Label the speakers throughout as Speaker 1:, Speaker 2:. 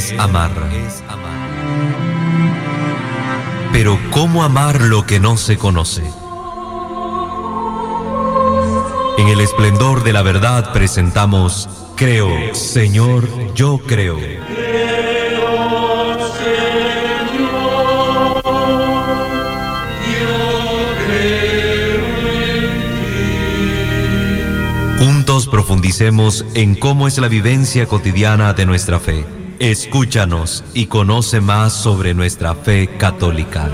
Speaker 1: es amar. Pero ¿cómo amar lo que no se conoce? En el esplendor de la verdad presentamos Creo, Señor, yo creo. Juntos profundicemos en cómo es la vivencia cotidiana de nuestra fe. Escúchanos y conoce más sobre nuestra fe católica.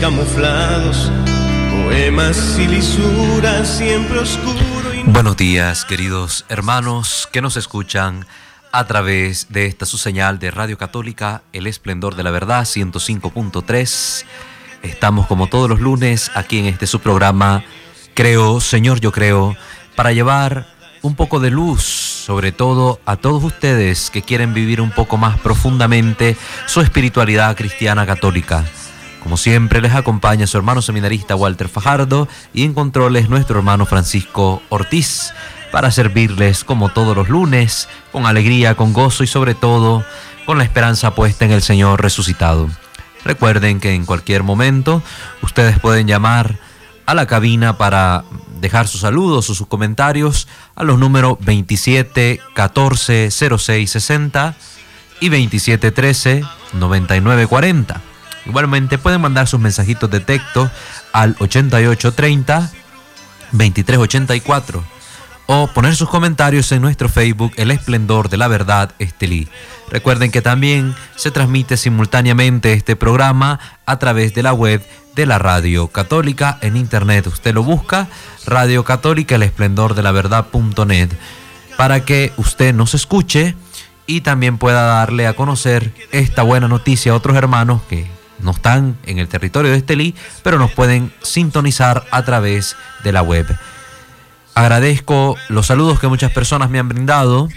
Speaker 2: Camuflados, poemas y lisuras siempre oscuro y
Speaker 1: Buenos días, queridos hermanos que nos escuchan a través de esta su señal de Radio Católica, El Esplendor de la Verdad 105.3. Estamos como todos los lunes aquí en este su programa, Creo, Señor, yo creo, para llevar un poco de luz, sobre todo a todos ustedes que quieren vivir un poco más profundamente su espiritualidad cristiana católica. Como siempre les acompaña su hermano seminarista Walter Fajardo y en controles nuestro hermano Francisco Ortiz para servirles como todos los lunes, con alegría, con gozo y sobre todo con la esperanza puesta en el Señor resucitado. Recuerden que en cualquier momento ustedes pueden llamar a la cabina para dejar sus saludos o sus comentarios a los números 27 14 06 60 y 27 13 99 40. Igualmente pueden mandar sus mensajitos de texto al 88 30 23 84 o poner sus comentarios en nuestro Facebook El Esplendor de la Verdad Estelí. Recuerden que también se transmite simultáneamente este programa a través de la web de la Radio Católica en internet. Usted lo busca, Radio Católica El Esplendor de la Verdad.net, para que usted nos escuche y también pueda darle a conocer esta buena noticia a otros hermanos que no están en el territorio de Estelí, pero nos pueden sintonizar a través de la web. Agradezco los saludos que muchas personas me han brindado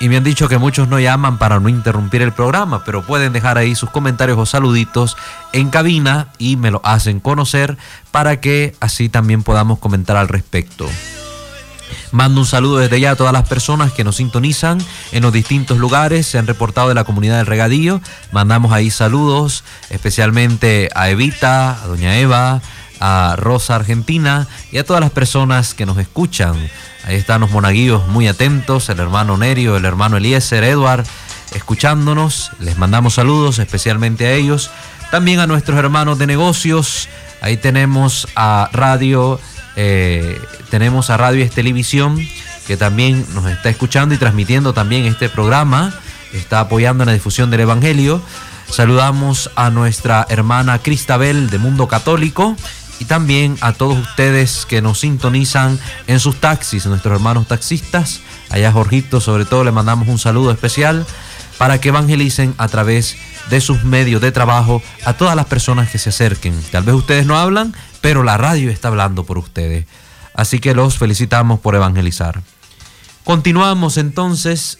Speaker 1: y me han dicho que muchos no llaman para no interrumpir el programa, pero pueden dejar ahí sus comentarios o saluditos en cabina y me lo hacen conocer para que así también podamos comentar al respecto. Mando un saludo desde ya a todas las personas que nos sintonizan en los distintos lugares, se han reportado de la comunidad del regadío. Mandamos ahí saludos, especialmente a Evita, a Doña Eva, a Rosa Argentina y a todas las personas que nos escuchan. Ahí están los monaguillos muy atentos, el hermano Nerio, el hermano Eliezer, Edward, escuchándonos. Les mandamos saludos especialmente a ellos. También a nuestros hermanos de negocios. Ahí tenemos a Radio, eh, tenemos a Radio y Televisión, que también nos está escuchando y transmitiendo también este programa. Está apoyando en la difusión del Evangelio. Saludamos a nuestra hermana Cristabel de Mundo Católico y también a todos ustedes que nos sintonizan en sus taxis, nuestros hermanos taxistas. Allá Jorgito, sobre todo, le mandamos un saludo especial para que evangelicen a través de sus medios de trabajo a todas las personas que se acerquen. Tal vez ustedes no hablan, pero la radio está hablando por ustedes. Así que los felicitamos por evangelizar. Continuamos entonces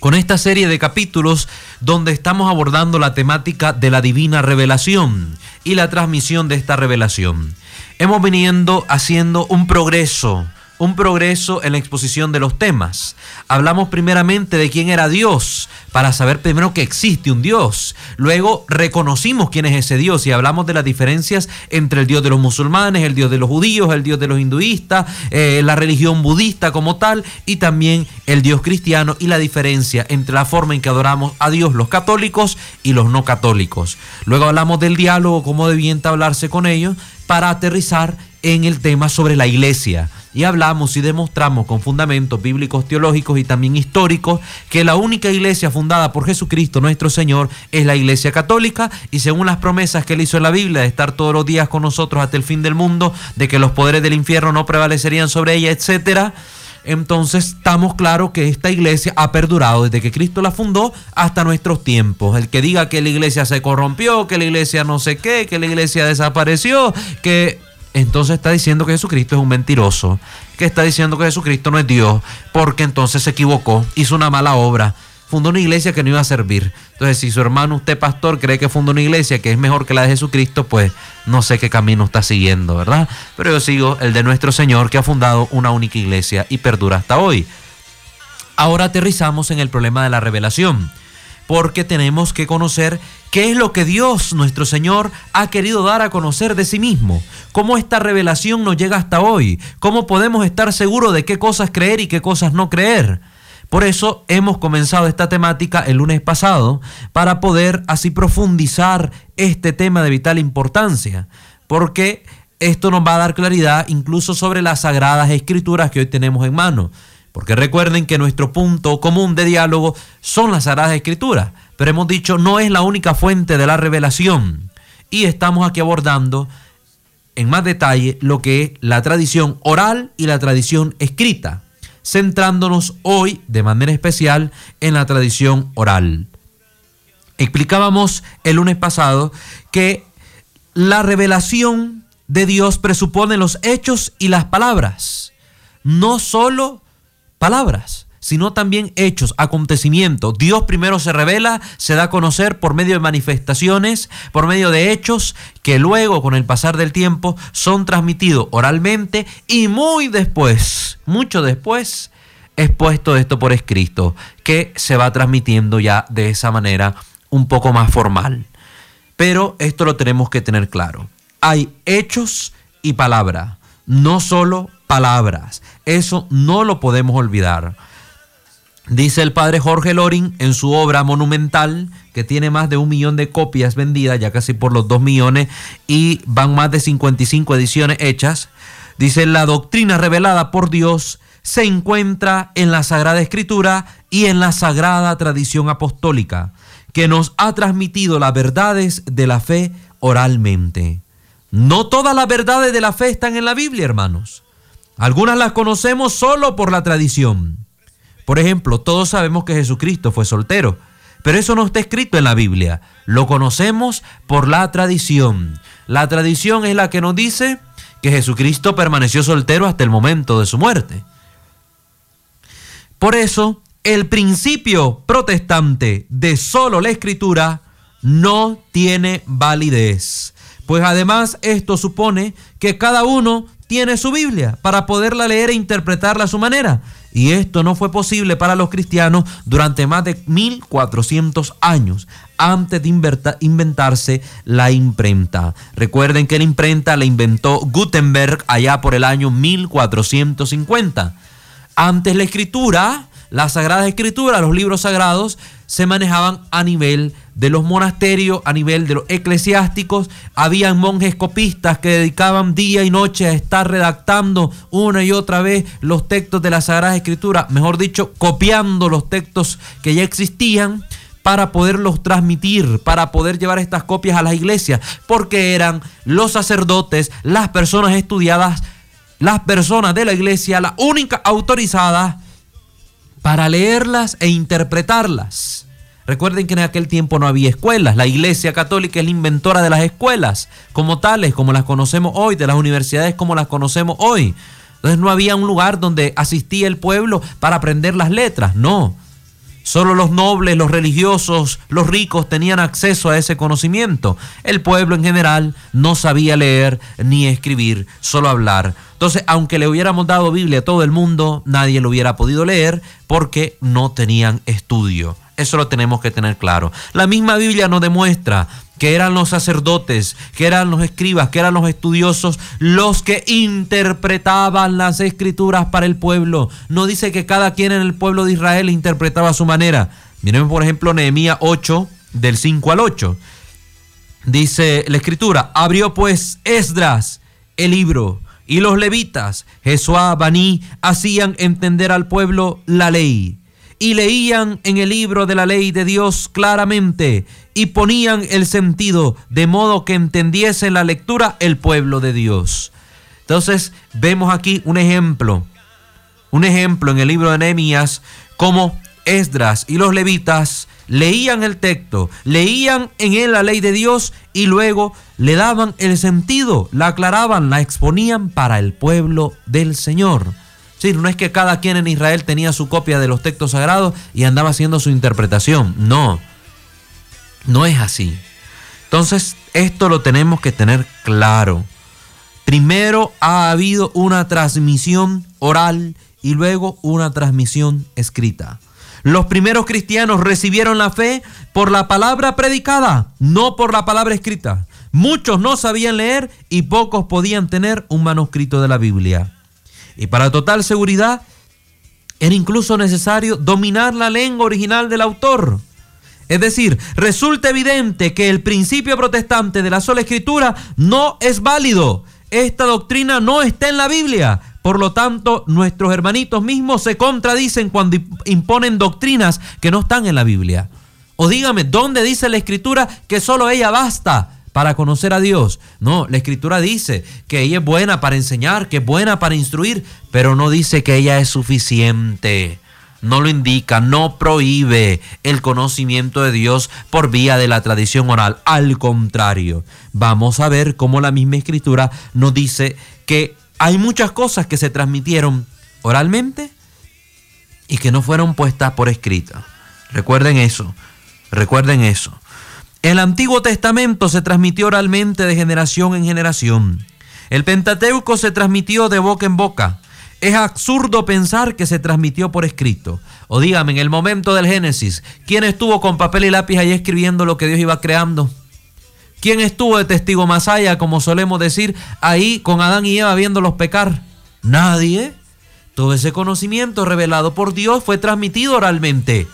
Speaker 1: con esta serie de capítulos donde estamos abordando la temática de la divina revelación y la transmisión de esta revelación. Hemos venido haciendo un progreso, un progreso en la exposición de los temas. Hablamos primeramente de quién era Dios, para saber primero que existe un Dios. Luego reconocimos quién es ese Dios y hablamos de las diferencias entre el Dios de los musulmanes, el Dios de los judíos, el Dios de los hinduistas, eh, la religión budista como tal y también el Dios cristiano y la diferencia entre la forma en que adoramos a Dios los católicos y los no católicos. Luego hablamos del diálogo, cómo debía hablarse con ellos para aterrizar en el tema sobre la iglesia. Y hablamos y demostramos con fundamentos bíblicos, teológicos y también históricos que la única iglesia fundada por Jesucristo nuestro Señor es la iglesia católica y según las promesas que él hizo en la Biblia de estar todos los días con nosotros hasta el fin del mundo, de que los poderes del infierno no prevalecerían sobre ella, etcétera. entonces estamos claros que esta iglesia ha perdurado desde que Cristo la fundó hasta nuestros tiempos. El que diga que la iglesia se corrompió, que la iglesia no sé qué, que la iglesia desapareció, que entonces está diciendo que Jesucristo es un mentiroso, que está diciendo que Jesucristo no es Dios, porque entonces se equivocó, hizo una mala obra fundó una iglesia que no iba a servir. Entonces, si su hermano, usted pastor, cree que fundó una iglesia que es mejor que la de Jesucristo, pues no sé qué camino está siguiendo, ¿verdad? Pero yo sigo el de nuestro Señor que ha fundado una única iglesia y perdura hasta hoy. Ahora aterrizamos en el problema de la revelación, porque tenemos que conocer qué es lo que Dios, nuestro Señor, ha querido dar a conocer de sí mismo, cómo esta revelación nos llega hasta hoy, cómo podemos estar seguros de qué cosas creer y qué cosas no creer. Por eso hemos comenzado esta temática el lunes pasado para poder así profundizar este tema de vital importancia, porque esto nos va a dar claridad incluso sobre las sagradas escrituras que hoy tenemos en mano. Porque recuerden que nuestro punto común de diálogo son las sagradas escrituras, pero hemos dicho no es la única fuente de la revelación. Y estamos aquí abordando en más detalle lo que es la tradición oral y la tradición escrita centrándonos hoy de manera especial en la tradición oral. Explicábamos el lunes pasado que la revelación de Dios presupone los hechos y las palabras, no solo palabras sino también hechos, acontecimientos. Dios primero se revela, se da a conocer por medio de manifestaciones, por medio de hechos que luego con el pasar del tiempo son transmitidos oralmente y muy después, mucho después, es puesto esto por escrito, que se va transmitiendo ya de esa manera un poco más formal. Pero esto lo tenemos que tener claro. Hay hechos y palabra, no solo palabras. Eso no lo podemos olvidar. Dice el padre Jorge Loring en su obra monumental, que tiene más de un millón de copias vendidas, ya casi por los dos millones, y van más de 55 ediciones hechas. Dice, la doctrina revelada por Dios se encuentra en la Sagrada Escritura y en la Sagrada Tradición Apostólica, que nos ha transmitido las verdades de la fe oralmente. No todas las verdades de la fe están en la Biblia, hermanos. Algunas las conocemos solo por la tradición. Por ejemplo, todos sabemos que Jesucristo fue soltero, pero eso no está escrito en la Biblia. Lo conocemos por la tradición. La tradición es la que nos dice que Jesucristo permaneció soltero hasta el momento de su muerte. Por eso, el principio protestante de solo la escritura no tiene validez. Pues además esto supone que cada uno tiene su Biblia para poderla leer e interpretarla a su manera. Y esto no fue posible para los cristianos durante más de 1400 años antes de inventarse la imprenta. Recuerden que la imprenta la inventó Gutenberg allá por el año 1450. Antes la escritura, la Sagrada Escritura, los libros sagrados, se manejaban a nivel de los monasterios, a nivel de los eclesiásticos. Habían monjes copistas que dedicaban día y noche a estar redactando una y otra vez los textos de la Sagrada Escritura, mejor dicho, copiando los textos que ya existían para poderlos transmitir, para poder llevar estas copias a las iglesias, porque eran los sacerdotes, las personas estudiadas, las personas de la iglesia, la única autorizada para leerlas e interpretarlas. Recuerden que en aquel tiempo no había escuelas. La Iglesia Católica es la inventora de las escuelas, como tales, como las conocemos hoy, de las universidades como las conocemos hoy. Entonces no había un lugar donde asistía el pueblo para aprender las letras, no. Solo los nobles, los religiosos, los ricos tenían acceso a ese conocimiento. El pueblo en general no sabía leer ni escribir, solo hablar. Entonces, aunque le hubiéramos dado Biblia a todo el mundo, nadie lo hubiera podido leer porque no tenían estudio. Eso lo tenemos que tener claro. La misma Biblia nos demuestra que eran los sacerdotes, que eran los escribas, que eran los estudiosos, los que interpretaban las escrituras para el pueblo. No dice que cada quien en el pueblo de Israel interpretaba a su manera. Miren por ejemplo Nehemías 8, del 5 al 8. Dice la escritura, abrió pues Esdras el libro y los levitas, Jesuá, Baní, hacían entender al pueblo la ley y leían en el libro de la ley de Dios claramente y ponían el sentido de modo que entendiese la lectura el pueblo de Dios. Entonces vemos aquí un ejemplo un ejemplo en el libro de Nehemías, como Esdras y los levitas leían el texto, leían en él la ley de Dios y luego le daban el sentido, la aclaraban, la exponían para el pueblo del Señor. Sí, no es que cada quien en Israel tenía su copia de los textos sagrados y andaba haciendo su interpretación. No, no es así. Entonces, esto lo tenemos que tener claro. Primero ha habido una transmisión oral y luego una transmisión escrita. Los primeros cristianos recibieron la fe por la palabra predicada, no por la palabra escrita. Muchos no sabían leer y pocos podían tener un manuscrito de la Biblia. Y para total seguridad, era incluso necesario dominar la lengua original del autor. Es decir, resulta evidente que el principio protestante de la sola escritura no es válido. Esta doctrina no está en la Biblia. Por lo tanto, nuestros hermanitos mismos se contradicen cuando imponen doctrinas que no están en la Biblia. O dígame, ¿dónde dice la escritura que solo ella basta para conocer a Dios? No, la escritura dice que ella es buena para enseñar, que es buena para instruir, pero no dice que ella es suficiente. No lo indica, no prohíbe el conocimiento de Dios por vía de la tradición oral. Al contrario, vamos a ver cómo la misma escritura nos dice que hay muchas cosas que se transmitieron oralmente y que no fueron puestas por escrita. Recuerden eso, recuerden eso. El Antiguo Testamento se transmitió oralmente de generación en generación. El Pentateuco se transmitió de boca en boca. Es absurdo pensar que se transmitió por escrito. O dígame, en el momento del Génesis, ¿quién estuvo con papel y lápiz ahí escribiendo lo que Dios iba creando? ¿Quién estuvo de testigo más allá, como solemos decir, ahí con Adán y Eva viéndolos pecar? Nadie. Todo ese conocimiento revelado por Dios fue transmitido oralmente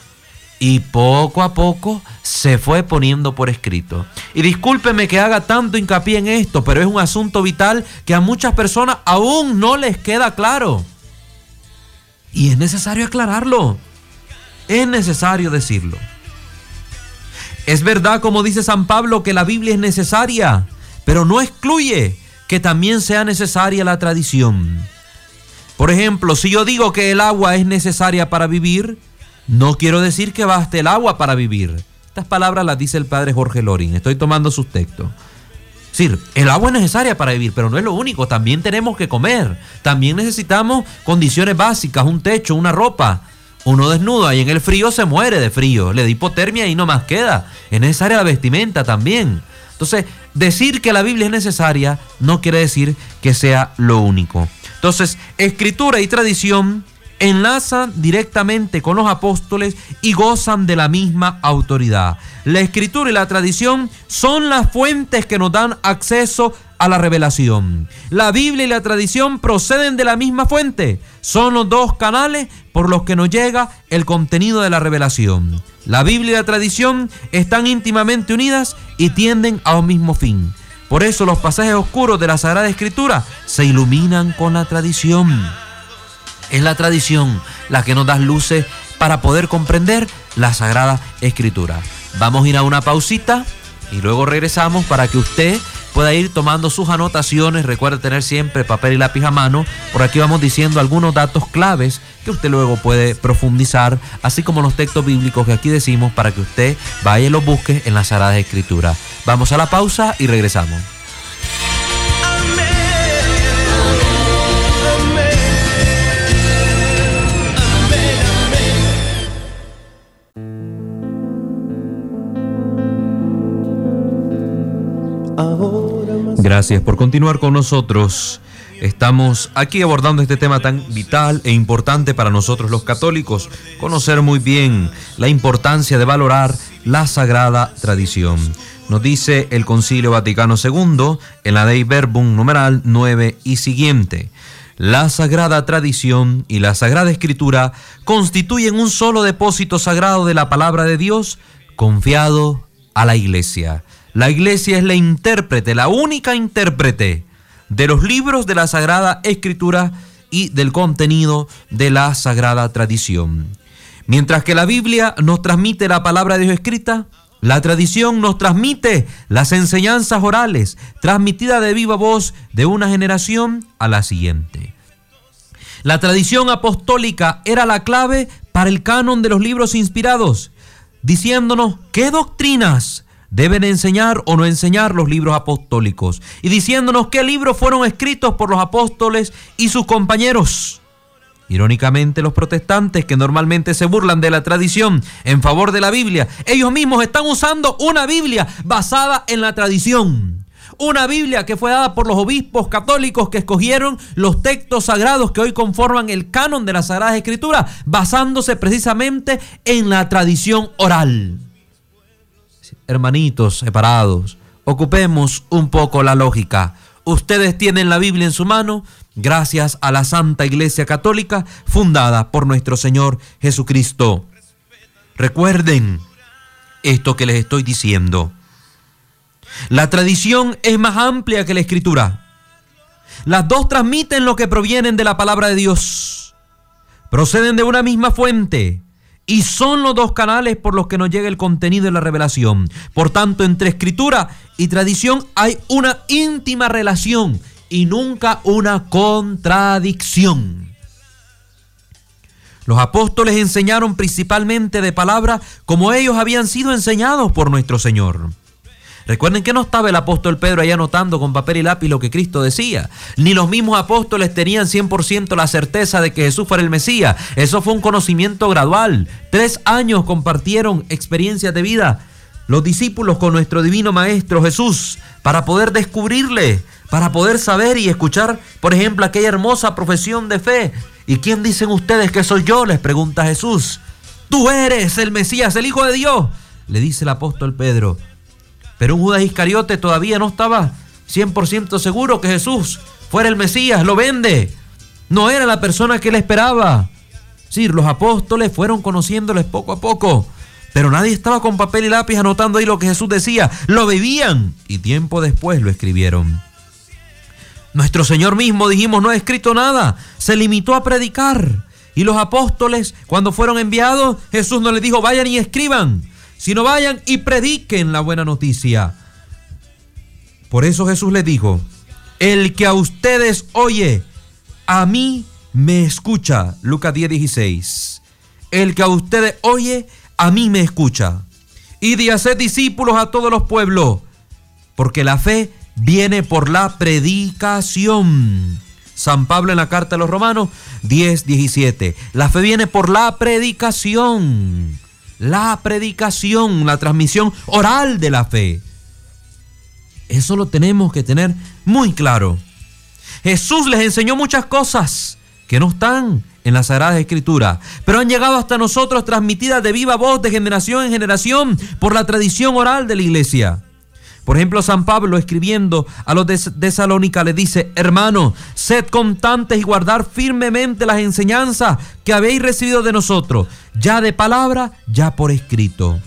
Speaker 1: y poco a poco se fue poniendo por escrito. Y discúlpeme que haga tanto hincapié en esto, pero es un asunto vital que a muchas personas aún no les queda claro. Y es necesario aclararlo. Es necesario decirlo. Es verdad, como dice San Pablo, que la Biblia es necesaria, pero no excluye que también sea necesaria la tradición. Por ejemplo, si yo digo que el agua es necesaria para vivir, no quiero decir que baste el agua para vivir. Estas palabras las dice el padre Jorge Lorin. Estoy tomando sus textos. Es el agua es necesaria para vivir, pero no es lo único. También tenemos que comer. También necesitamos condiciones básicas, un techo, una ropa. Uno desnudo ahí en el frío se muere de frío, le da hipotermia y no más queda. Es necesaria la vestimenta también. Entonces, decir que la Biblia es necesaria no quiere decir que sea lo único. Entonces, escritura y tradición enlazan directamente con los apóstoles y gozan de la misma autoridad. La escritura y la tradición son las fuentes que nos dan acceso a la revelación. La Biblia y la tradición proceden de la misma fuente. Son los dos canales por los que nos llega el contenido de la revelación. La Biblia y la tradición están íntimamente unidas y tienden a un mismo fin. Por eso los pasajes oscuros de la Sagrada Escritura se iluminan con la tradición. Es la tradición la que nos da luces para poder comprender la Sagrada Escritura. Vamos a ir a una pausita y luego regresamos para que usted pueda ir tomando sus anotaciones. Recuerde tener siempre papel y lápiz a mano. Por aquí vamos diciendo algunos datos claves que usted luego puede profundizar, así como los textos bíblicos que aquí decimos para que usted vaya y los busque en la Sagrada Escritura. Vamos a la pausa y regresamos. Gracias por continuar con nosotros. Estamos aquí abordando este tema tan vital e importante para nosotros los católicos, conocer muy bien la importancia de valorar la sagrada tradición. Nos dice el Concilio Vaticano II en la Dei Verbum numeral 9 y siguiente. La sagrada tradición y la sagrada escritura constituyen un solo depósito sagrado de la palabra de Dios confiado a la iglesia. La iglesia es la intérprete, la única intérprete de los libros de la Sagrada Escritura y del contenido de la Sagrada Tradición. Mientras que la Biblia nos transmite la palabra de Dios escrita, la tradición nos transmite las enseñanzas orales, transmitidas de viva voz de una generación a la siguiente. La tradición apostólica era la clave para el canon de los libros inspirados, diciéndonos qué doctrinas deben enseñar o no enseñar los libros apostólicos y diciéndonos qué libros fueron escritos por los apóstoles y sus compañeros. Irónicamente, los protestantes que normalmente se burlan de la tradición en favor de la Biblia, ellos mismos están usando una Biblia basada en la tradición. Una Biblia que fue dada por los obispos católicos que escogieron los textos sagrados que hoy conforman el canon de la Sagrada Escritura, basándose precisamente en la tradición oral. Hermanitos separados, ocupemos un poco la lógica. Ustedes tienen la Biblia en su mano gracias a la Santa Iglesia Católica fundada por nuestro Señor Jesucristo. Recuerden esto que les estoy diciendo. La tradición es más amplia que la escritura. Las dos transmiten lo que provienen de la palabra de Dios. Proceden de una misma fuente y son los dos canales por los que nos llega el contenido de la revelación. Por tanto, entre escritura y tradición hay una íntima relación y nunca una contradicción. Los apóstoles enseñaron principalmente de palabra como ellos habían sido enseñados por nuestro Señor. Recuerden que no estaba el apóstol Pedro ahí anotando con papel y lápiz lo que Cristo decía. Ni los mismos apóstoles tenían 100% la certeza de que Jesús fuera el Mesías. Eso fue un conocimiento gradual. Tres años compartieron experiencias de vida los discípulos con nuestro divino Maestro Jesús para poder descubrirle, para poder saber y escuchar, por ejemplo, aquella hermosa profesión de fe. ¿Y quién dicen ustedes que soy yo? Les pregunta Jesús. Tú eres el Mesías, el Hijo de Dios, le dice el apóstol Pedro. Pero un Judas Iscariote todavía no estaba 100% seguro que Jesús fuera el Mesías, lo vende. No era la persona que él esperaba. Sí, los apóstoles fueron conociéndoles poco a poco, pero nadie estaba con papel y lápiz anotando ahí lo que Jesús decía. Lo bebían y tiempo después lo escribieron. Nuestro Señor mismo, dijimos, no ha escrito nada, se limitó a predicar. Y los apóstoles, cuando fueron enviados, Jesús no les dijo, vayan y escriban, sino vayan y prediquen la buena noticia. Por eso Jesús les dijo, el que a ustedes oye, a mí me escucha. Lucas 10, 16. El que a ustedes oye, a mí me escucha. Y de hacer discípulos a todos los pueblos, porque la fe viene por la predicación. San Pablo en la carta a los Romanos 10, 17. La fe viene por la predicación la predicación, la transmisión oral de la fe. Eso lo tenemos que tener muy claro. Jesús les enseñó muchas cosas que no están en la Sagrada Escritura, pero han llegado hasta nosotros transmitidas de viva voz de generación en generación por la tradición oral de la iglesia. Por ejemplo, San Pablo escribiendo a los de Salónica le dice, hermano, sed constantes y guardar firmemente las enseñanzas que habéis recibido de nosotros, ya de palabra, ya por escrito.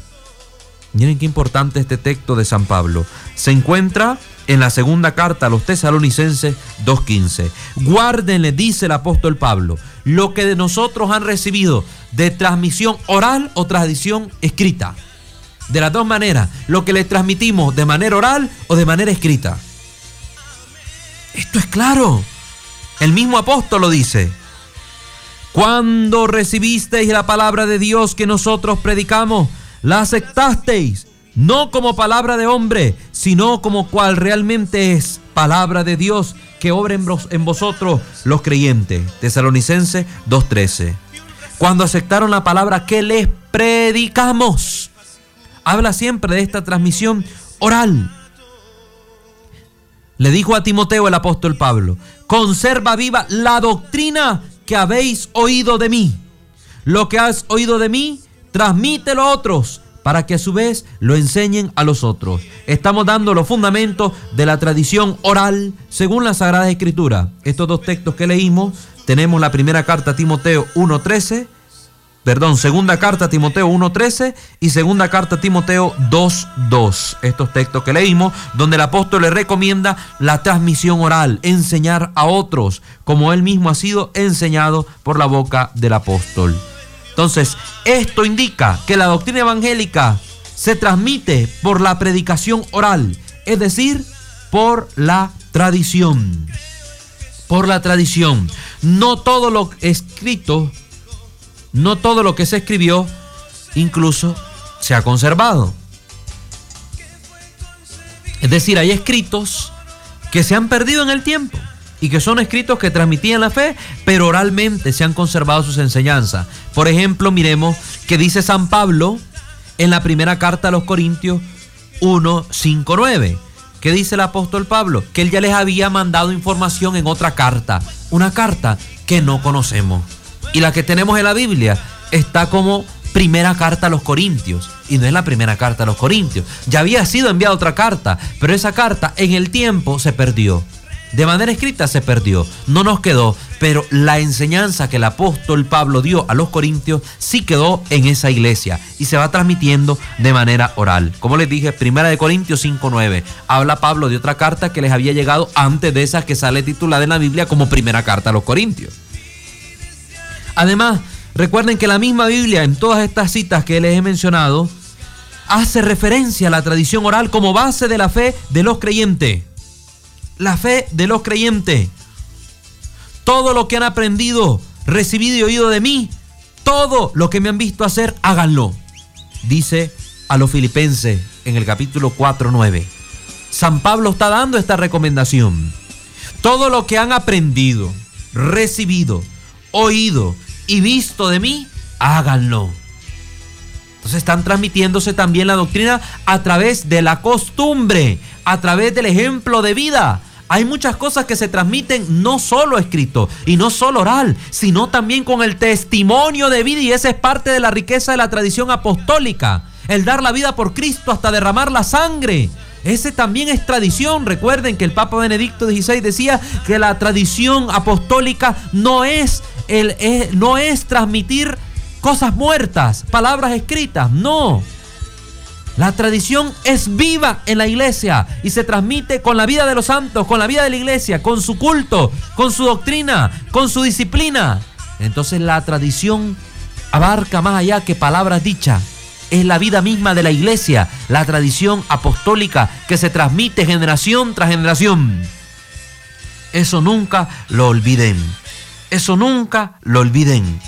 Speaker 1: Miren qué importante este texto de San Pablo. Se encuentra en la segunda carta a los tesalonicenses 2.15. Guárdenle, dice el apóstol Pablo, lo que de nosotros han recibido de transmisión oral o tradición escrita de las dos maneras, lo que le transmitimos de manera oral o de manera escrita. Esto es claro. El mismo apóstol lo dice. Cuando recibisteis la palabra de Dios que nosotros predicamos, la aceptasteis, no como palabra de hombre, sino como cual realmente es palabra de Dios que obra en vosotros los creyentes. Tesalonicense 2.13. Cuando aceptaron la palabra que les predicamos, habla siempre de esta transmisión oral. Le dijo a Timoteo el apóstol Pablo, conserva viva la doctrina que habéis oído de mí. Lo que has oído de mí, transmítelo a otros para que a su vez lo enseñen a los otros. Estamos dando los fundamentos de la tradición oral según la Sagrada Escritura. Estos dos textos que leímos, tenemos la primera carta a Timoteo 1.13 perdón, segunda carta Timoteo 1.13 y segunda carta Timoteo 2.2. Estos textos que leímos, donde el apóstol le recomienda la transmisión oral, enseñar a otros, como él mismo ha sido enseñado por la boca del apóstol. Entonces, esto indica que la doctrina evangélica se transmite por la predicación oral, es decir, por la tradición por la tradición. No todo lo escrito, no todo lo que se escribió, incluso se ha conservado. Es decir, hay escritos que se han perdido en el tiempo y que son escritos que transmitían la fe, pero oralmente se han conservado sus enseñanzas. Por ejemplo, miremos que dice San Pablo en la primera carta a los Corintios 1, 5, 9. ¿Qué dice el apóstol Pablo? Que él ya les había mandado información en otra carta, una carta que no conocemos. Y la que tenemos en la Biblia está como primera carta a los Corintios. Y no es la primera carta a los Corintios. Ya había sido enviada otra carta, pero esa carta en el tiempo se perdió de manera escrita se perdió, no nos quedó, pero la enseñanza que el apóstol Pablo dio a los corintios sí quedó en esa iglesia y se va transmitiendo de manera oral. Como les dije, primera de Corintios 5.9, habla Pablo de otra carta que les había llegado antes de esa que sale titulada en la Biblia como primera carta a los corintios. Además, recuerden que la misma Biblia en todas estas citas que les he mencionado hace referencia a la tradición oral como base de la fe de los creyentes la fe de los creyentes. Todo lo que han aprendido, recibido y oído de mí, todo lo que me han visto hacer, háganlo. Dice a los filipenses en el capítulo 4, 9. San Pablo está dando esta recomendación. Todo lo que han aprendido, recibido, oído y visto de mí, háganlo. Entonces están transmitiéndose también la doctrina a través de la costumbre, a través del ejemplo de vida. Hay muchas cosas que se transmiten no solo escrito y no solo oral, sino también con el testimonio de vida y esa es parte de la riqueza de la tradición apostólica. El dar la vida por Cristo hasta derramar la sangre. Ese también es tradición. Recuerden que el Papa Benedicto XVI decía que la tradición apostólica no es, el, no es transmitir cosas muertas, palabras escritas, no. La tradición es viva en la iglesia y se transmite con la vida de los santos, con la vida de la iglesia, con su culto, con su doctrina, con su disciplina. Entonces la tradición abarca más allá que palabras dichas. Es la vida misma de la iglesia, la tradición apostólica que se transmite generación tras generación. Eso nunca lo olviden. Eso nunca lo olviden.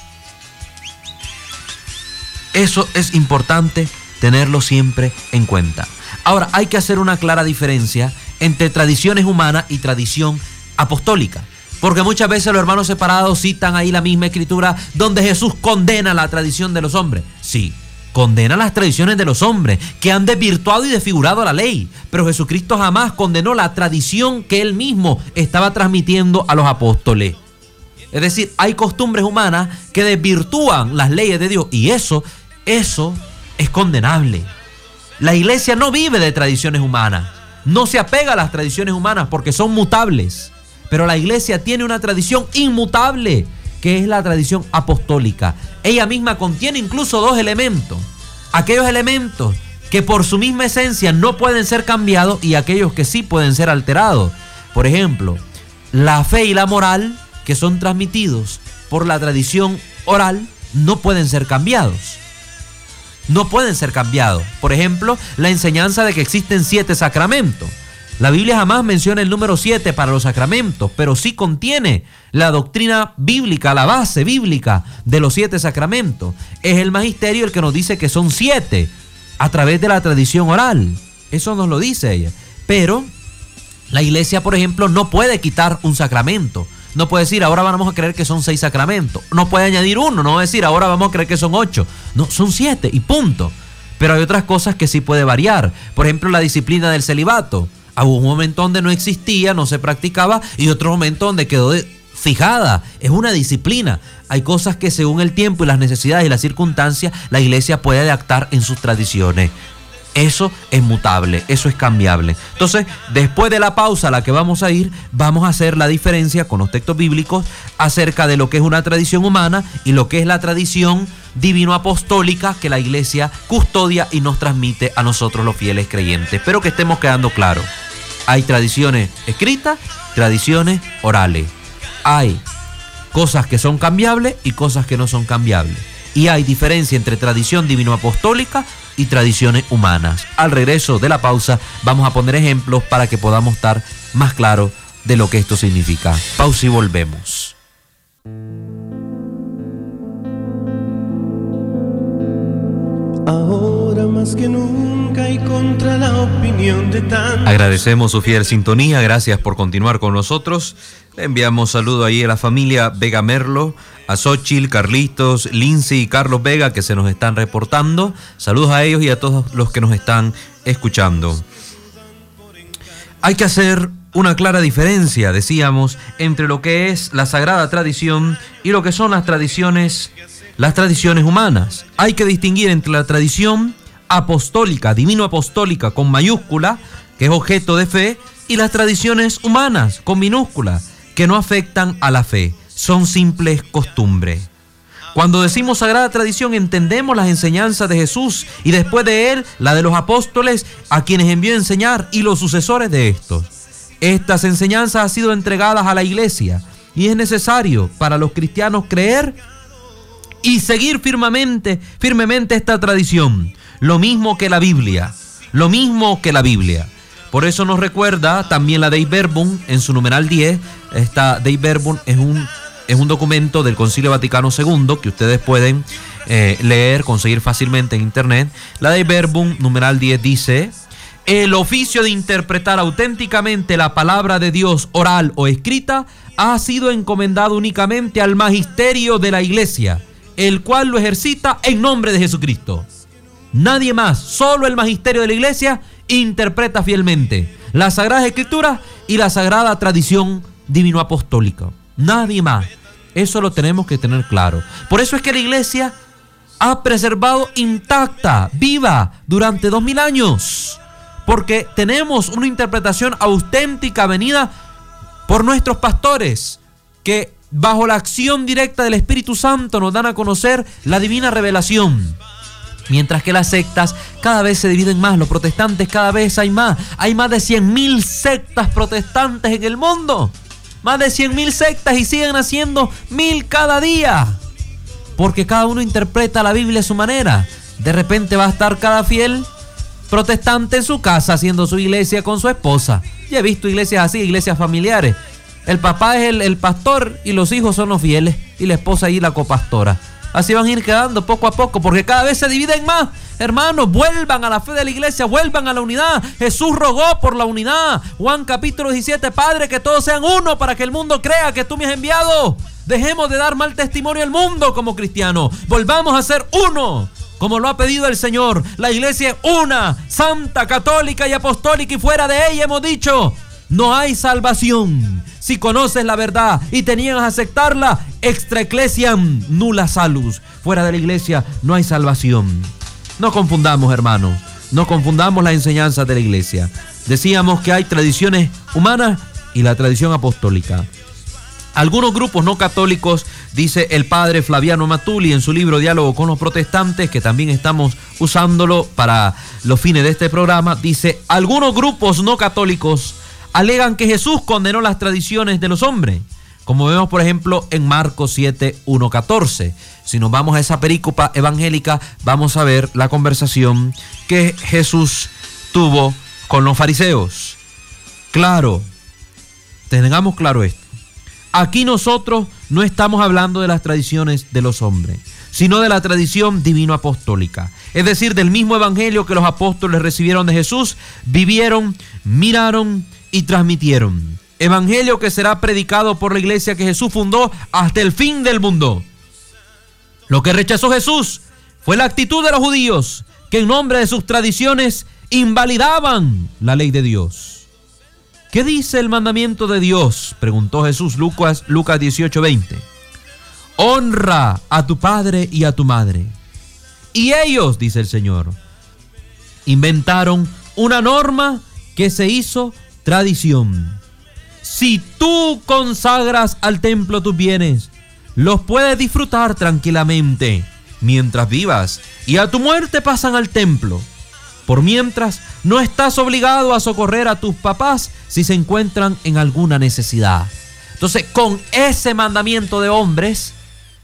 Speaker 1: Eso es importante tenerlo siempre en cuenta. Ahora, hay que hacer una clara diferencia entre tradiciones humanas y tradición apostólica. Porque muchas veces los hermanos separados citan ahí la misma escritura donde Jesús condena la tradición de los hombres. Sí, condena las tradiciones de los hombres que han desvirtuado y desfigurado la ley. Pero Jesucristo jamás condenó la tradición que él mismo estaba transmitiendo a los apóstoles. Es decir, hay costumbres humanas que desvirtúan las leyes de Dios y eso, eso es condenable. La iglesia no vive de tradiciones humanas, no se apega a las tradiciones humanas porque son mutables, pero la iglesia tiene una tradición inmutable, que es la tradición apostólica. Ella misma contiene incluso dos elementos, aquellos elementos que por su misma esencia no pueden ser cambiados y aquellos que sí pueden ser alterados. Por ejemplo, la fe y la moral que son transmitidos por la tradición oral no pueden ser cambiados no pueden ser cambiados. Por ejemplo, la enseñanza de que existen siete sacramentos. La Biblia jamás menciona el número siete para los sacramentos, pero sí contiene la doctrina bíblica, la base bíblica de los siete sacramentos. Es el magisterio el que nos dice que son siete a través de la tradición oral. Eso nos lo dice ella. Pero la iglesia, por ejemplo, no puede quitar un sacramento. No puede decir, ahora vamos a creer que son seis sacramentos. No puede añadir uno, no va a decir, ahora vamos a creer que son ocho. No, son siete y punto. Pero hay otras cosas que sí puede variar. Por ejemplo, la disciplina del celibato. Hubo un momento donde no existía, no se practicaba, y otro momento donde quedó fijada. Es una disciplina. Hay cosas que según el tiempo y las necesidades y las circunstancias, la iglesia puede adaptar en sus tradiciones. Eso es mutable, eso es cambiable. Entonces, después de la pausa a la que vamos a ir, vamos a hacer la diferencia con los textos bíblicos acerca de lo que es una tradición humana y lo que es la tradición divino-apostólica que la iglesia custodia y nos transmite a nosotros los fieles creyentes. Espero que estemos quedando claros. Hay tradiciones escritas, tradiciones orales. Hay cosas que son cambiables y cosas que no son cambiables. Y hay diferencia entre tradición divino-apostólica y tradiciones humanas. Al regreso de la pausa vamos a poner ejemplos para que podamos estar más claros de lo que esto significa. Pausa y volvemos.
Speaker 2: Ahora más que nunca y contra la opinión de tantos.
Speaker 1: Agradecemos su fiel sintonía, gracias por continuar con nosotros. Le enviamos saludo ahí a la familia Vega Merlo, a Xochil, Carlitos, Lindsay y Carlos Vega que se nos están reportando. Saludos a ellos y a todos los que nos están escuchando. Hay que hacer una clara diferencia, decíamos, entre lo que es la sagrada tradición y lo que son las tradiciones las tradiciones humanas. Hay que distinguir entre la tradición apostólica, divino apostólica con mayúscula, que es objeto de fe, y las tradiciones humanas con minúscula, que no afectan a la fe, son simples costumbres. Cuando decimos sagrada tradición entendemos las enseñanzas de Jesús y después de él la de los apóstoles a quienes envió a enseñar y los sucesores de estos. Estas enseñanzas han sido entregadas a la iglesia y es necesario para los cristianos creer y seguir firmemente, firmemente esta tradición. Lo mismo que la Biblia, lo mismo que la Biblia. Por eso nos recuerda también la Dei Verbum en su numeral 10. Esta Dei Verbum es un, es un documento del Concilio Vaticano II que ustedes pueden eh, leer, conseguir fácilmente en internet. La Dei Verbum numeral 10 dice, el oficio de interpretar auténticamente la palabra de Dios oral o escrita ha sido encomendado únicamente al magisterio de la iglesia el cual lo ejercita en nombre de Jesucristo. Nadie más, solo el magisterio de la iglesia interpreta fielmente la Sagrada Escritura y la sagrada tradición divino apostólica. Nadie más. Eso lo tenemos que tener claro. Por eso es que la iglesia ha preservado intacta, viva, durante dos mil años. Porque tenemos una interpretación auténtica venida por nuestros pastores que bajo la acción directa del Espíritu Santo nos dan a conocer la divina revelación. Mientras que las sectas cada vez se dividen más, los protestantes cada vez hay más. Hay más de 100.000 sectas protestantes en el mundo. Más de 100.000 sectas y siguen haciendo mil cada día. Porque cada uno interpreta la Biblia a su manera. De repente va a estar cada fiel protestante en su casa haciendo su iglesia con su esposa. Ya he visto iglesias así, iglesias familiares. El papá es el, pastor y los hijos son los fieles y la esposa y la copastora. Así van a ir quedando poco a poco porque cada vez se dividen más. Hermanos, vuelvan a la fe de la iglesia, vuelvan a la unidad. Jesús rogó por la unidad. Juan capítulo 17, Padre, que todos sean uno para que el mundo crea que tú me has enviado. Dejemos de dar mal testimonio al mundo como cristianos. Volvamos a ser uno como lo ha pedido el Señor. La iglesia es una, santa, católica y apostólica y fuera de ella hemos dicho, no hay salvación. Si conoces la verdad y te niegas a aceptarla, extra ecclesiam nula salus. Fuera de la iglesia no hay salvación. No confundamos, hermanos. No confundamos la enseñanza de la iglesia. Decíamos que hay tradiciones humanas y la tradición apostólica. Algunos grupos no católicos, dice el padre Flaviano Matuli en su libro Diálogo con los Protestantes, que también estamos usándolo para los fines de este programa, dice, algunos grupos no católicos alegan que Jesús condenó las tradiciones de los hombres, como vemos por ejemplo en Marcos 7, 1, 14. Si nos vamos a esa perícopa evangélica, vamos a ver la conversación que Jesús tuvo con los fariseos. Claro, tengamos claro esto. Aquí nosotros no estamos hablando de las tradiciones de los hombres, sino de la tradición divino apostólica. Es decir, del mismo evangelio que los apóstoles recibieron de Jesús, vivieron, miraron, y transmitieron. Evangelio que será predicado por la iglesia que Jesús fundó hasta el fin del mundo. Lo que rechazó Jesús fue la actitud de los judíos que en nombre de sus tradiciones invalidaban la ley de Dios. ¿Qué dice el mandamiento de Dios? Preguntó Jesús Lucas, Lucas 18:20. Honra a tu padre y a tu madre. Y ellos, dice el Señor, inventaron una norma que se hizo tradición. Si tú consagras al templo tus bienes, los puedes disfrutar tranquilamente mientras vivas y a tu muerte pasan al templo. Por mientras, no estás obligado a socorrer a tus papás si se encuentran en alguna necesidad. Entonces, con ese mandamiento de hombres,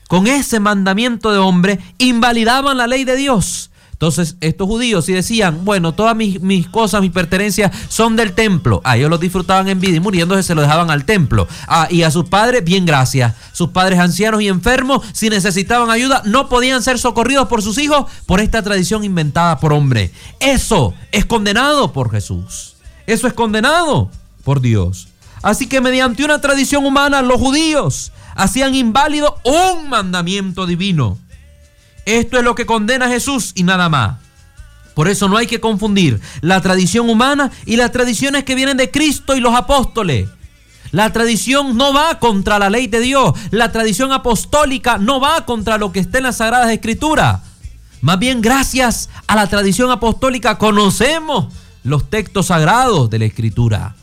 Speaker 1: con ese mandamiento de hombre, invalidaban la ley de Dios Entonces, estos judíos sí decían, bueno, todas mis, mis, cosas, mis pertenencias son del templo. Ah, ellos los disfrutaban en vida y muriéndose se lo dejaban al templo. Ah, y a sus padres, bien gracias. Sus padres ancianos y enfermos, si necesitaban ayuda, no podían ser socorridos por sus hijos por esta tradición inventada por hombre. Eso es condenado por Jesús. Eso es condenado por Dios. Así que mediante una tradición humana, los judíos hacían inválido un mandamiento divino. Esto es lo que condena Jesús y nada más. Por eso no hay que confundir la tradición humana y las tradiciones que vienen de Cristo y los apóstoles. La tradición no va contra la ley de Dios. La tradición apostólica no va contra lo que está en las Sagradas Escrituras. Más bien, gracias a la tradición apostólica conocemos los textos sagrados de la Escritura.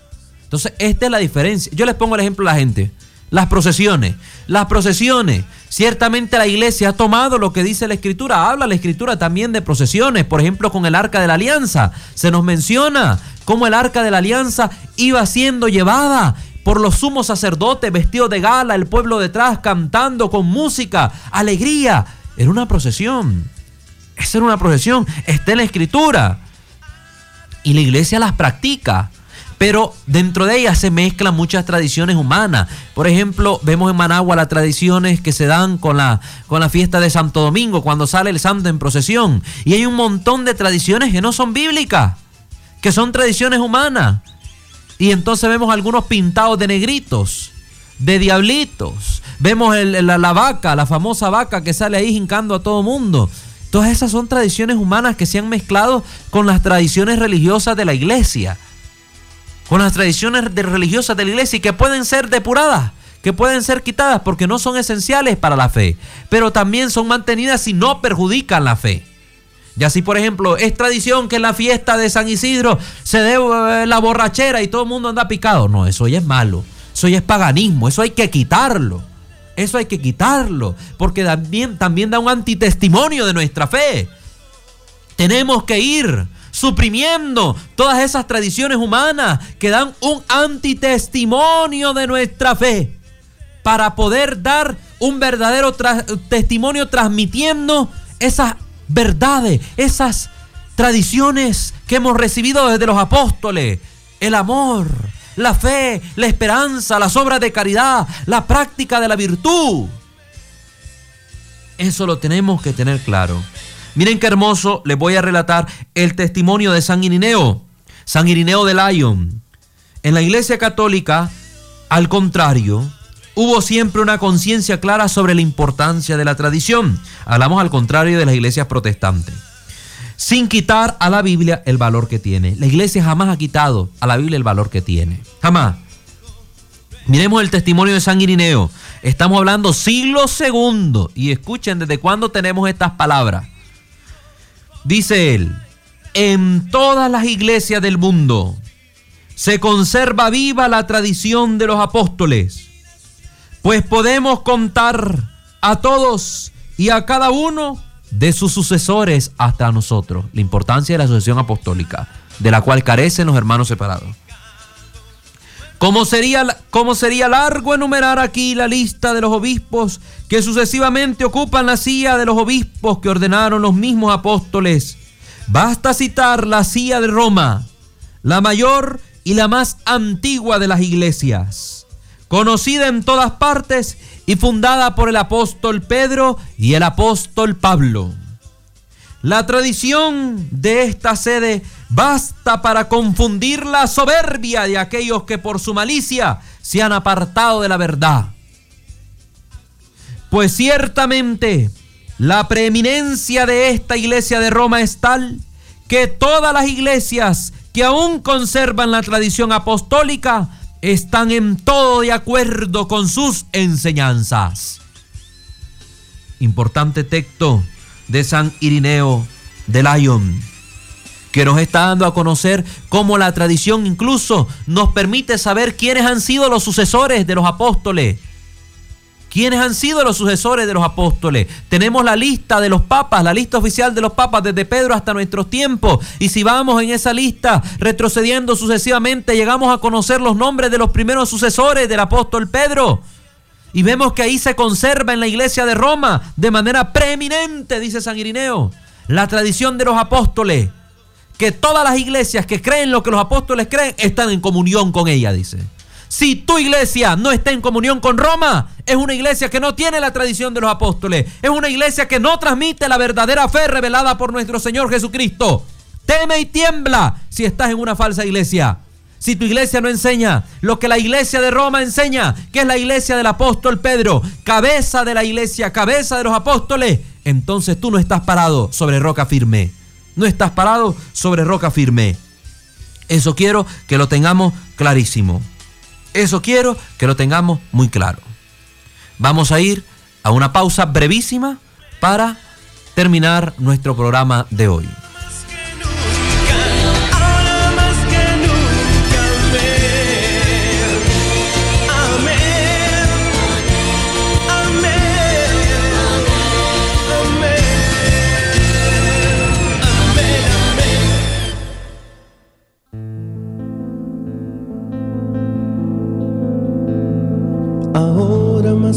Speaker 1: Entonces, esta es la diferencia. Yo les pongo el ejemplo a la gente. Las procesiones. Las procesiones. Ciertamente la iglesia ha tomado lo que dice la escritura. Habla la escritura también de procesiones. Por ejemplo, con el arca de la alianza. Se nos menciona cómo el arca de la alianza iba siendo llevada por los sumos sacerdotes vestidos de gala, el pueblo detrás cantando con música, alegría. Era una procesión. Esa era una procesión. Está en la escritura. Y la iglesia las practica pero dentro de ellas se mezclan muchas tradiciones humanas. Por ejemplo, vemos en Managua las tradiciones que se dan con la, con la fiesta de Santo Domingo, cuando sale el santo en procesión. Y hay un montón de tradiciones que no son bíblicas, que son tradiciones humanas. Y entonces vemos algunos pintados de negritos, de diablitos. Vemos la, la, vaca, la famosa vaca que sale ahí hincando a todo mundo. Todas esas son tradiciones humanas que se han mezclado con las tradiciones religiosas de la iglesia con las tradiciones religiosas de la iglesia y que pueden ser depuradas, que pueden ser quitadas porque no son esenciales para la fe, pero también son mantenidas si no perjudican la fe. Y así, por ejemplo, es tradición que en la fiesta de San Isidro se dé eh, la borrachera y todo el mundo anda picado. No, eso ya es malo. Eso ya es paganismo. Eso hay que quitarlo. Eso hay que quitarlo. Porque también, también da un antitestimonio de nuestra fe. Tenemos que ir suprimiendo todas esas tradiciones humanas que dan un antitestimonio de nuestra fe, para poder dar un verdadero testimonio transmitiendo esas verdades, esas tradiciones que hemos recibido desde los apóstoles, el amor, la fe, la esperanza, las obras de caridad, la práctica de la virtud. Eso lo tenemos que tener claro. Miren qué hermoso, les voy a relatar el testimonio de San Irineo, San Irineo de Lyon. En la Iglesia Católica, al contrario, hubo siempre una conciencia clara sobre la importancia de la tradición. Hablamos al contrario de las iglesias protestantes. Sin quitar a la Biblia el valor que tiene. La iglesia jamás ha quitado a la Biblia el valor que tiene. Jamás. Miremos el testimonio de San Irineo. Estamos hablando siglo segundo. Y escuchen desde cuándo tenemos estas palabras. Dice él, en todas las iglesias del mundo se conserva viva la tradición de los apóstoles, pues podemos contar a todos y a cada uno de sus sucesores hasta nosotros. La importancia de la sucesión apostólica, de la cual carecen los hermanos separados. ¿Cómo sería, ¿Cómo sería largo enumerar aquí la lista de los obispos que sucesivamente ocupan la silla de los obispos que ordenaron los mismos apóstoles? Basta citar la silla de Roma, la mayor y la más antigua de las iglesias, conocida en todas partes y fundada por el apóstol Pedro y el apóstol Pablo. La tradición de esta sede basta para confundir la soberbia de aquellos que por su malicia se han apartado de la verdad. Pues ciertamente la preeminencia de esta iglesia de Roma es tal que todas las iglesias que aún conservan la tradición apostólica están en todo de acuerdo con sus enseñanzas. Importante texto de San Irineo de Lyon, que nos está dando a conocer cómo la tradición incluso nos permite saber quiénes han sido los sucesores de los apóstoles. ¿Quiénes han sido los sucesores de los apóstoles? Tenemos la lista de los papas, la lista oficial de los papas desde Pedro hasta nuestros tiempos. Y si vamos en esa lista retrocediendo sucesivamente, llegamos a conocer los nombres de los primeros sucesores del apóstol Pedro. Y vemos que ahí se conserva en la iglesia de Roma de manera preeminente, dice San Irineo, la tradición de los apóstoles, que todas las iglesias que creen lo que los apóstoles creen están en comunión con ella, dice. Si tu iglesia no está en comunión con Roma, es una iglesia que no tiene la tradición de los apóstoles, es una iglesia que no transmite la verdadera fe revelada por nuestro Señor Jesucristo. Teme y tiembla si estás en una falsa iglesia. Si tu iglesia no enseña lo que la iglesia de Roma enseña, que es la iglesia del apóstol Pedro, cabeza de la iglesia, cabeza de los apóstoles, entonces tú no estás parado sobre roca firme. No estás parado sobre roca firme. Eso quiero que lo tengamos clarísimo. Eso quiero que lo tengamos muy claro. Vamos a ir a una pausa brevísima para terminar nuestro programa de hoy.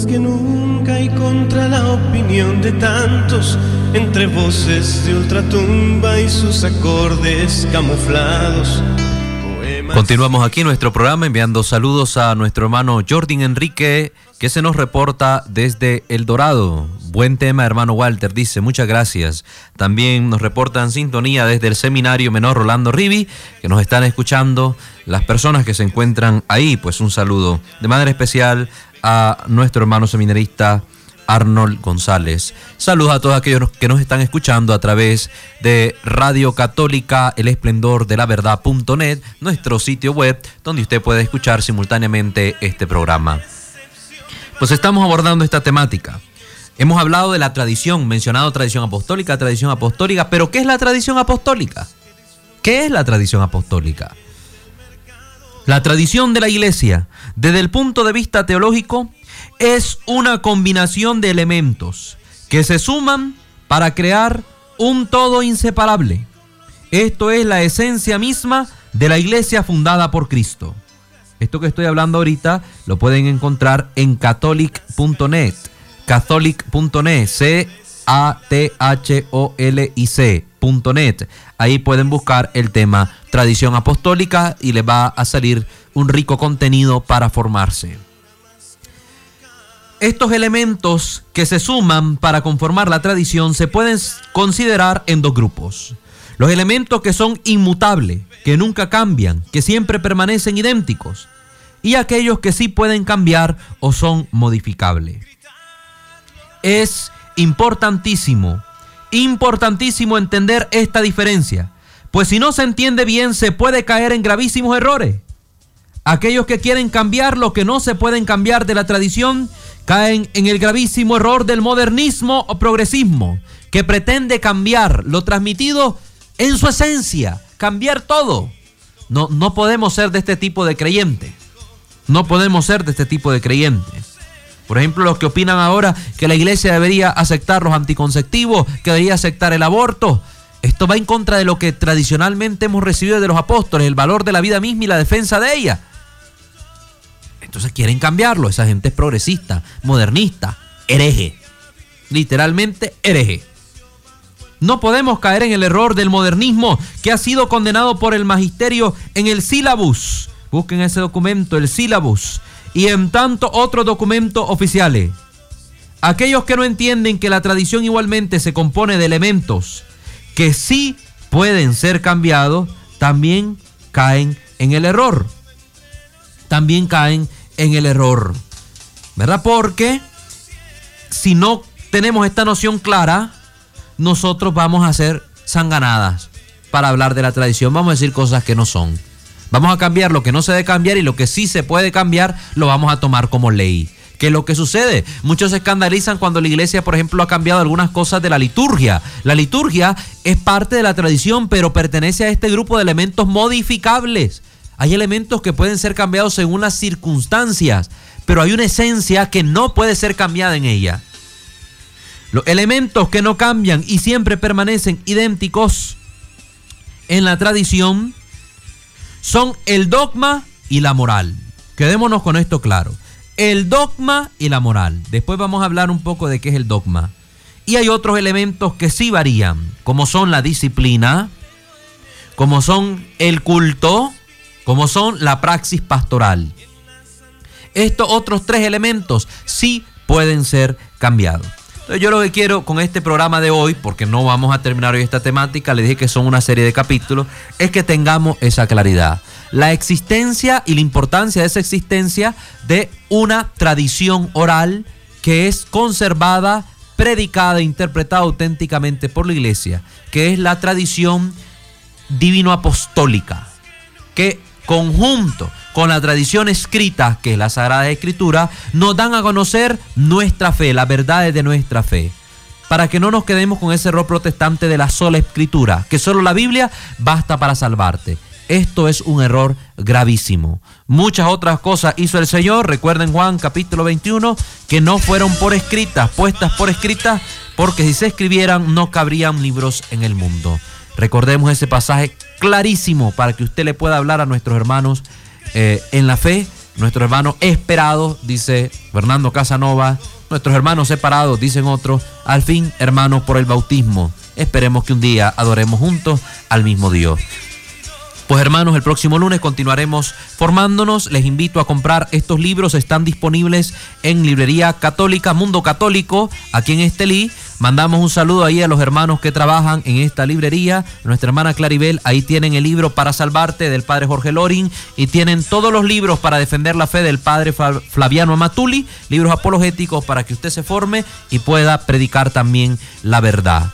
Speaker 2: Que nunca y contra la opinión de tantos, entre voces de ultratumba y sus acordes camuflados.
Speaker 1: Continuamos aquí nuestro programa enviando saludos a nuestro hermano Jordan Enrique que se nos reporta desde El Dorado. Buen tema, hermano Walter, dice, muchas gracias. También nos reportan sintonía desde el Seminario Menor Rolando Rivi, que nos están escuchando las personas que se encuentran ahí. Pues un saludo de manera especial a nuestro hermano seminarista Arnold González. Saludos a todos aquellos que nos están escuchando a través de Radio Católica El Esplendor de la Verdad.net, nuestro sitio web donde usted puede escuchar simultáneamente este programa. Pues estamos abordando esta temática. Hemos hablado de la tradición, mencionado tradición apostólica, tradición apostólica, pero ¿qué es la tradición apostólica? ¿Qué es la tradición apostólica? La tradición de la iglesia, desde el punto de vista teológico, es una combinación de elementos que se suman para crear un todo inseparable. Esto es la esencia misma de la iglesia fundada por Cristo. Esto que estoy hablando ahorita lo pueden encontrar en catholic.net. Catholic.net, C-A-T-H-O-L-I-C.net. Ahí pueden buscar el tema tradición apostólica y les va a salir un rico contenido para formarse. Estos elementos que se suman para conformar la tradición se pueden considerar en dos grupos. Los elementos que son inmutables, que nunca cambian, que siempre permanecen idénticos, y aquellos que sí pueden cambiar o son modificables. Es importantísimo, importantísimo entender esta diferencia, pues si no se entiende bien se puede caer en gravísimos errores. Aquellos que quieren cambiar lo que no se pueden cambiar de la tradición caen en el gravísimo error del modernismo o progresismo, que pretende cambiar lo transmitido en su esencia, cambiar todo. No, no podemos ser de este tipo de creyentes. No podemos ser de este tipo de creyentes. Por ejemplo, los que opinan ahora que la iglesia debería aceptar los anticonceptivos, que debería aceptar el aborto. Esto va en contra de lo que tradicionalmente hemos recibido de los apóstoles, el valor de la vida misma y la defensa de ella. Entonces quieren cambiarlo. Esa gente es progresista, modernista, hereje. Literalmente hereje. No podemos caer en el error del modernismo que ha sido condenado por el magisterio en el sílabus. Busquen ese documento, el sílabus. Y en tanto otros documentos oficiales. Aquellos que no entienden que la tradición igualmente se compone de elementos que sí pueden ser cambiados, también caen en el error. También caen en el error. ¿Verdad? Porque si no tenemos esta noción clara, nosotros vamos a ser sanganadas para hablar de la tradición. Vamos a decir cosas que no son. Vamos a cambiar lo que no se debe cambiar y lo que sí se puede cambiar lo vamos a tomar como ley. ¿Qué es lo que sucede? Muchos se escandalizan cuando la iglesia, por ejemplo, ha cambiado algunas cosas de la liturgia. La liturgia es parte de la tradición, pero pertenece a este grupo de elementos modificables. Hay elementos que pueden ser cambiados según las circunstancias, pero hay una esencia que no puede ser cambiada en ella. Los elementos que no cambian y siempre permanecen idénticos en la tradición son el dogma y la moral. Quedémonos con esto claro. El dogma y la moral. Después vamos a hablar un poco de qué es el dogma Y hay otros elementos que sí varían, como son la disciplina, como son el culto, como son la praxis pastoral. Estos otros tres elementos sí pueden ser cambiados. Entonces yo lo que quiero con este programa de hoy, porque no vamos a terminar hoy esta temática, le dije que son una serie de capítulos, es que tengamos esa claridad. La existencia y la importancia de esa existencia de una tradición oral que es conservada, predicada e interpretada auténticamente por la iglesia, que es la tradición divino-apostólica, que conjunto con la tradición escrita, que es la Sagrada Escritura, nos dan a conocer nuestra fe, las verdades de nuestra fe. Para que no nos quedemos con ese error protestante de la sola escritura, que solo la Biblia basta para salvarte. Esto es un error gravísimo. Muchas otras cosas hizo el Señor, recuerden Juan capítulo 21, que no fueron por escritas, puestas por escritas, porque si se escribieran no cabrían libros en el mundo. Recordemos ese pasaje clarísimo para que usted le pueda hablar a nuestros hermanos eh, en la fe, nuestros hermanos esperados, dice Fernando Casanova, nuestros hermanos separados, dicen otros, al fin hermanos por el bautismo. Esperemos que un día adoremos juntos al mismo Dios. Pues hermanos, el próximo lunes continuaremos formándonos. Les invito a comprar estos libros. Están disponibles en Librería Católica, Mundo Católico, aquí en Estelí. Mandamos un saludo ahí a los hermanos que trabajan en esta librería. Nuestra hermana Claribel, ahí tienen el libro Para Salvarte del padre Jorge Lorin y tienen todos los libros para defender la fe del padre Flaviano Amatuli, libros apologéticos para que usted se forme y pueda predicar también la verdad.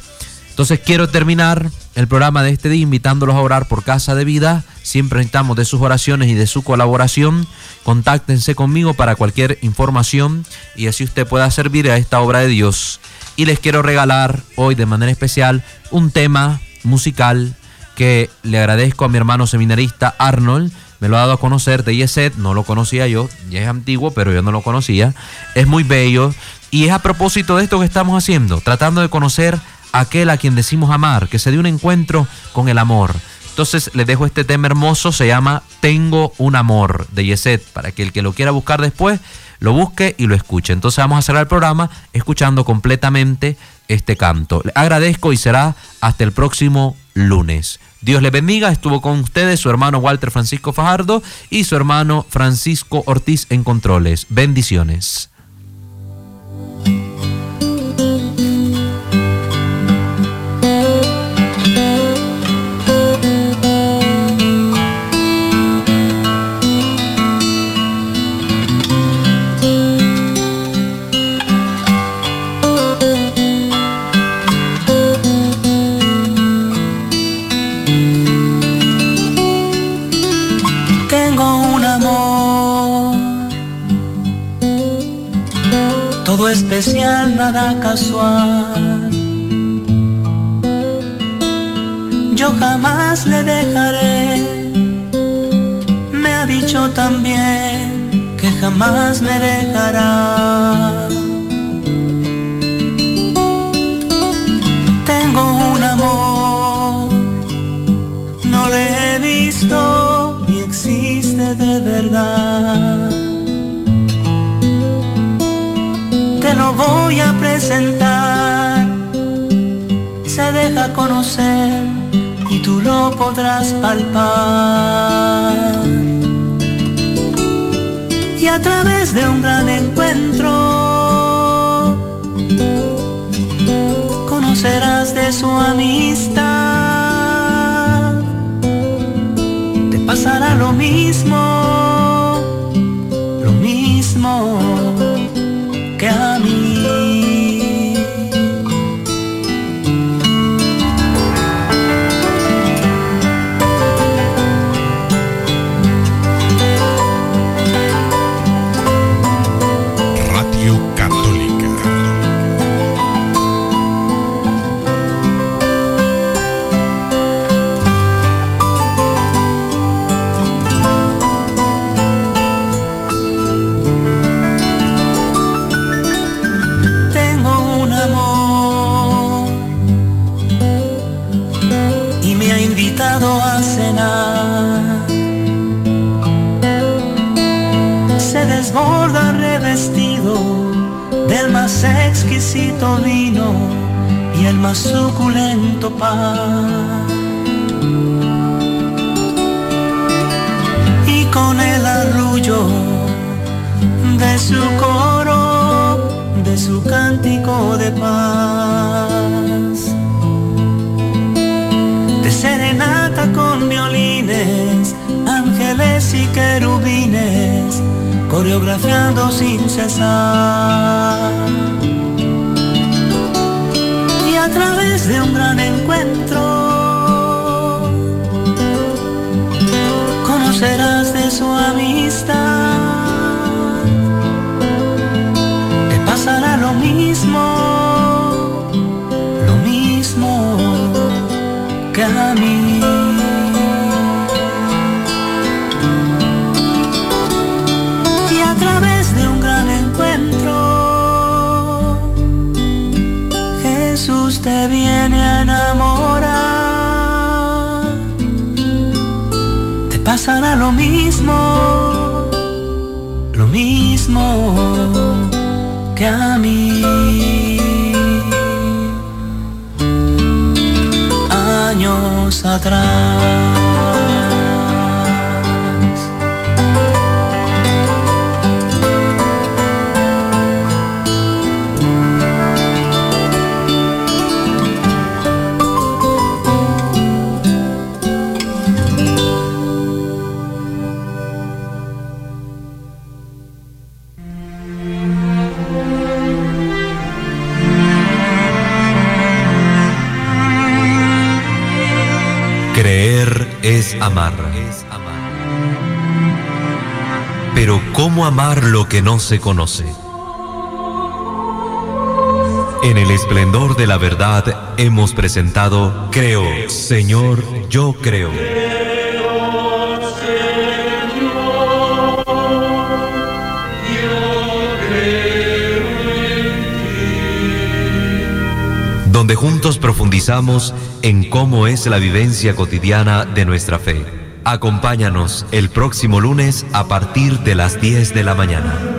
Speaker 1: Entonces quiero terminar el programa de este día invitándolos a orar por Casa de Vida. Siempre necesitamos de sus oraciones y de su colaboración. Contáctense conmigo para cualquier información y así usted pueda servir a esta obra de Dios. Y les quiero regalar hoy de manera especial un tema musical que le agradezco a mi hermano seminarista Arnold. Me lo ha dado a conocer de Yeset, no lo conocía yo, ya es antiguo, pero yo no lo conocía. Es muy bello y es a propósito de esto que estamos haciendo, tratando de conocer aquel a quien decimos amar, que se dio un encuentro con el amor. Entonces les dejo este tema hermoso, se llama Tengo un amor de Yeset, para que el que lo quiera buscar después lo busque y lo escuche. Entonces vamos a cerrar el programa escuchando completamente este canto. Le agradezco y será hasta el próximo lunes. Dios le bendiga, estuvo con ustedes su hermano Walter Francisco Fajardo y su hermano Francisco Ortiz en Controles. Bendiciones.
Speaker 3: Especial, nada casual. Yo jamás le dejaré, me ha dicho también que jamás me dejará. Tengo un amor, no le he visto y existe de verdad. Voy a presentar. Se deja conocer y tú lo podrás palpar. Y a través de un gran encuentro conocerás de su amistad. Te pasará lo mismo, más exquisito vino y el más suculento pan. Y con el arrullo de su coro, de su cántico de paz, de serenata con violines, ángeles y querubines coreografiando sin cesar. Y a través de un gran encuentro, conocerás de su amistad. Que
Speaker 1: ¿cómo amar lo que no se conoce? En el esplendor de la verdad hemos presentado Creo, Señor, yo creo. donde juntos profundizamos en cómo es la vivencia cotidiana de nuestra fe. Acompáñanos el próximo lunes a partir de las 10 de la mañana.